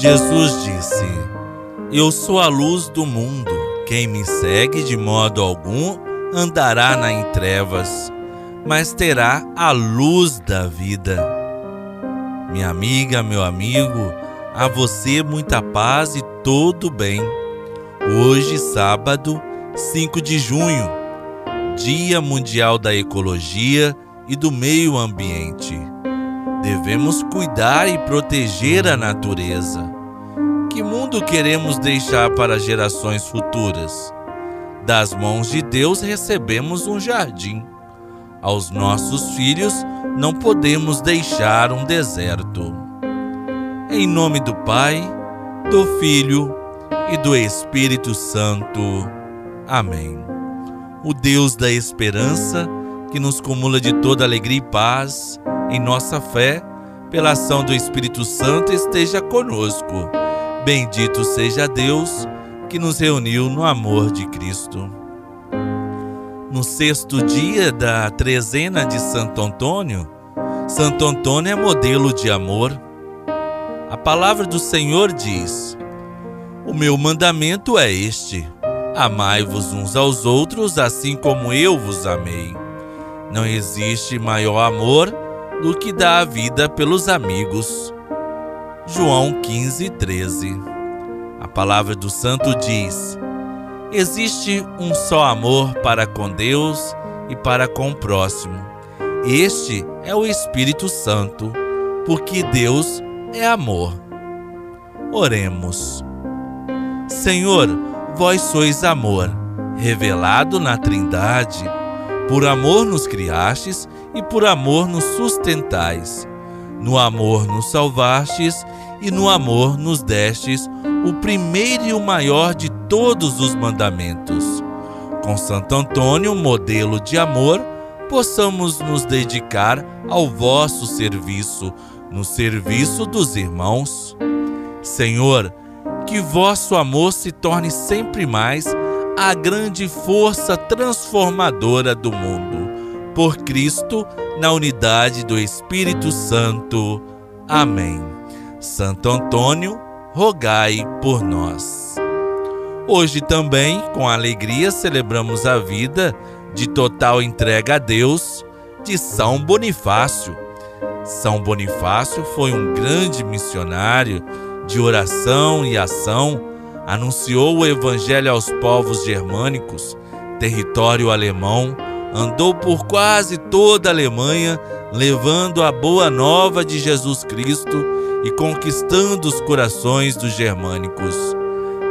Jesus disse: Eu sou a luz do mundo. Quem me segue de modo algum andará na em trevas, mas terá a luz da vida. Minha amiga, meu amigo, a você muita paz e todo bem. Hoje, sábado, 5 de junho, Dia Mundial da Ecologia e do Meio Ambiente. Devemos cuidar e proteger a natureza. Que mundo queremos deixar para gerações futuras? Das mãos de Deus recebemos um jardim. Aos nossos filhos não podemos deixar um deserto. Em nome do Pai, do Filho e do Espírito Santo. Amém. O Deus da esperança, que nos cumula de toda alegria e paz em nossa fé, pela ação do Espírito Santo, esteja conosco. Bendito seja Deus que nos reuniu no amor de Cristo. No sexto dia da trezena de Santo Antônio, Santo Antônio é modelo de amor. A palavra do Senhor diz: O meu mandamento é este: amai-vos uns aos outros, assim como eu vos amei. Não existe maior amor do que dar a vida pelos amigos. João 15, 13. A palavra do santo diz: Existe um só amor para com Deus e para com o próximo. Este é o Espírito Santo, porque Deus é amor. Oremos. Senhor, vós sois amor, revelado na Trindade. Por amor nos criastes e por amor nos sustentais. No amor nos salvastes e no amor nos destes o primeiro e o maior de todos os mandamentos. Com Santo Antônio, modelo de amor, possamos nos dedicar ao vosso serviço, no serviço dos irmãos. Senhor, que vosso amor se torne sempre mais a grande força transformadora do mundo por Cristo, na unidade do Espírito Santo. Amém. Santo Antônio, rogai por nós. Hoje também, com alegria, celebramos a vida de total entrega a Deus de São Bonifácio. São Bonifácio foi um grande missionário de oração e ação, anunciou o Evangelho aos povos germânicos, território alemão andou por quase toda a Alemanha, levando a boa nova de Jesus Cristo e conquistando os corações dos germânicos.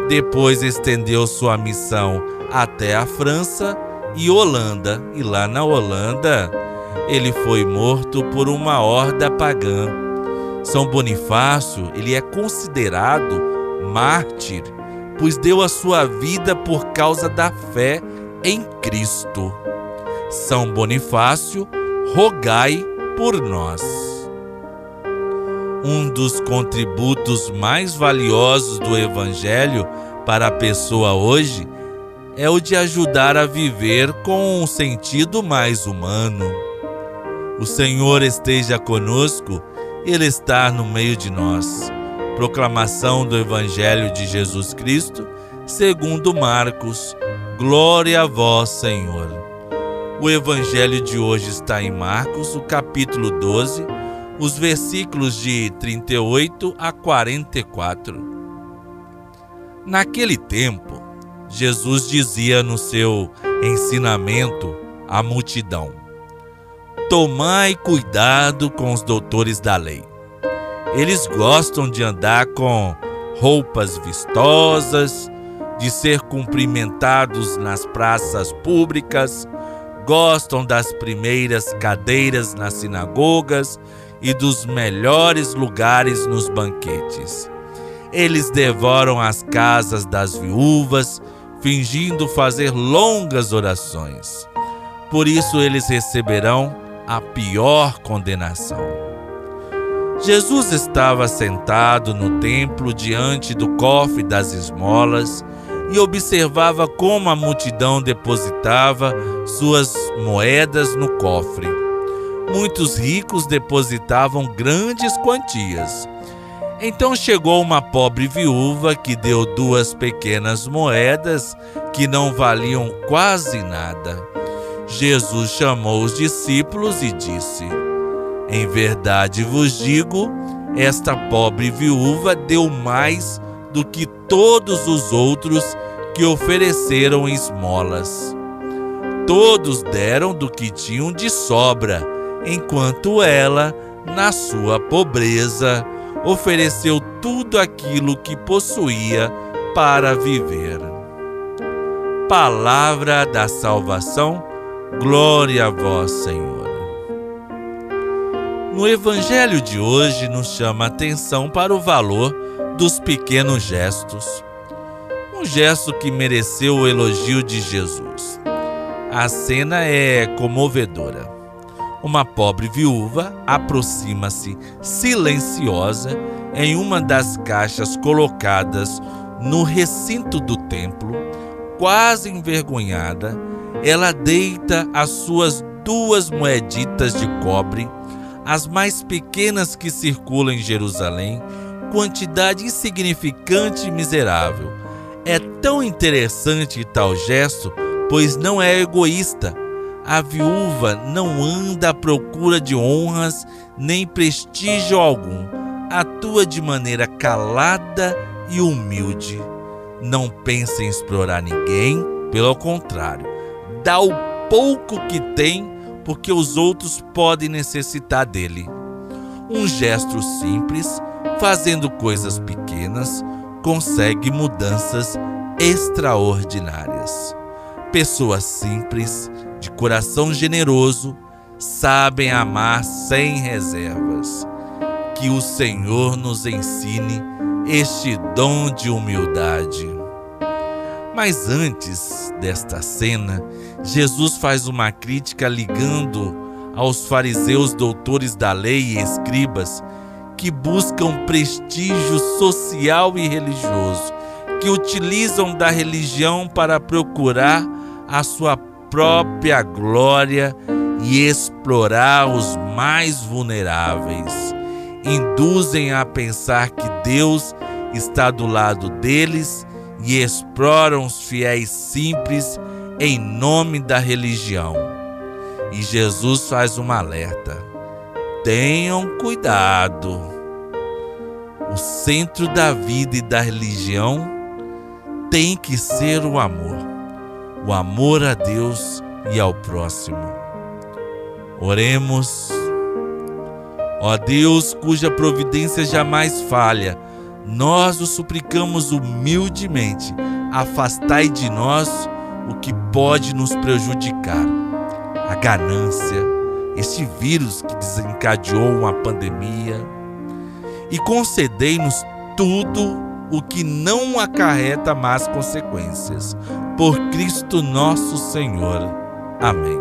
Depois estendeu sua missão até a França e Holanda, e lá na Holanda ele foi morto por uma horda pagã. São Bonifácio, ele é considerado mártir, pois deu a sua vida por causa da fé em Cristo. São Bonifácio, rogai por nós. Um dos contributos mais valiosos do Evangelho para a pessoa hoje é o de ajudar a viver com um sentido mais humano. O Senhor esteja conosco, Ele está no meio de nós. Proclamação do Evangelho de Jesus Cristo, segundo Marcos. Glória a vós, Senhor. O evangelho de hoje está em Marcos, o capítulo 12, os versículos de 38 a 44. Naquele tempo, Jesus dizia no seu ensinamento à multidão: Tomai cuidado com os doutores da lei. Eles gostam de andar com roupas vistosas, de ser cumprimentados nas praças públicas gostam das primeiras cadeiras nas sinagogas e dos melhores lugares nos banquetes. Eles devoram as casas das viúvas, fingindo fazer longas orações. Por isso eles receberão a pior condenação. Jesus estava sentado no templo diante do cofre das esmolas e observava como a multidão depositava suas moedas no cofre. Muitos ricos depositavam grandes quantias. Então chegou uma pobre viúva que deu duas pequenas moedas que não valiam quase nada. Jesus chamou os discípulos e disse: Em verdade vos digo, esta pobre viúva deu mais do que todos os outros que ofereceram esmolas. Todos deram do que tinham de sobra, enquanto ela, na sua pobreza, ofereceu tudo aquilo que possuía para viver. Palavra da salvação, glória a vós, Senhor. No Evangelho de hoje, nos chama a atenção para o valor dos pequenos gestos. Um gesto que mereceu o elogio de Jesus. A cena é comovedora. Uma pobre viúva aproxima-se silenciosa em uma das caixas colocadas no recinto do templo, quase envergonhada, ela deita as suas duas moeditas de cobre as mais pequenas que circulam em Jerusalém, quantidade insignificante e miserável. É tão interessante tal gesto, pois não é egoísta. A viúva não anda à procura de honras nem prestígio algum. Atua de maneira calada e humilde. Não pensa em explorar ninguém, pelo contrário, dá o pouco que tem porque os outros podem necessitar dele. Um gesto simples, fazendo coisas pequenas, consegue mudanças extraordinárias. Pessoas simples, de coração generoso, sabem amar sem reservas. Que o Senhor nos ensine este dom de humildade. Mas antes desta cena, Jesus faz uma crítica ligando aos fariseus doutores da lei e escribas que buscam prestígio social e religioso, que utilizam da religião para procurar a sua própria glória e explorar os mais vulneráveis. Induzem a pensar que Deus está do lado deles e exploram os fiéis simples em nome da religião. E Jesus faz um alerta: tenham cuidado. O centro da vida e da religião tem que ser o amor, o amor a Deus e ao próximo. Oremos. Ó Deus, cuja providência jamais falha, nós o suplicamos humildemente, afastai de nós o que pode nos prejudicar. A ganância, esse vírus que desencadeou uma pandemia, e concedei-nos tudo o que não acarreta más consequências. Por Cristo nosso Senhor. Amém.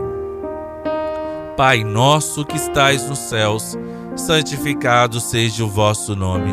Pai nosso que estais nos céus, santificado seja o vosso nome.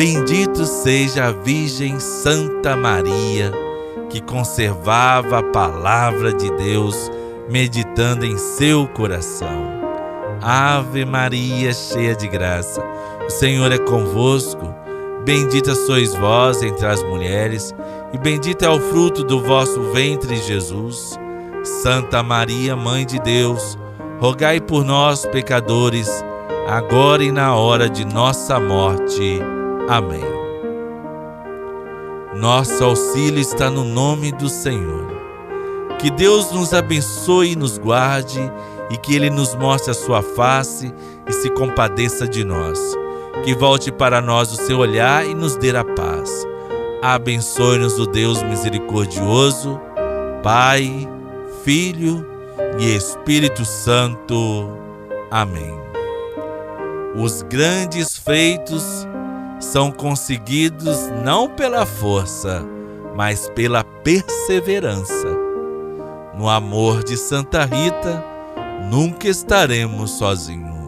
Bendito seja a Virgem Santa Maria, que conservava a palavra de Deus, meditando em seu coração. Ave Maria, cheia de graça, o Senhor é convosco. Bendita sois vós entre as mulheres, e bendito é o fruto do vosso ventre, Jesus. Santa Maria, Mãe de Deus, rogai por nós, pecadores, agora e na hora de nossa morte. Amém. Nosso auxílio está no nome do Senhor. Que Deus nos abençoe e nos guarde, e que Ele nos mostre a sua face e se compadeça de nós. Que volte para nós o seu olhar e nos dê a paz. Abençoe-nos o Deus misericordioso, Pai, Filho e Espírito Santo. Amém. Os grandes feitos são conseguidos não pela força, mas pela perseverança. No amor de Santa Rita, nunca estaremos sozinhos.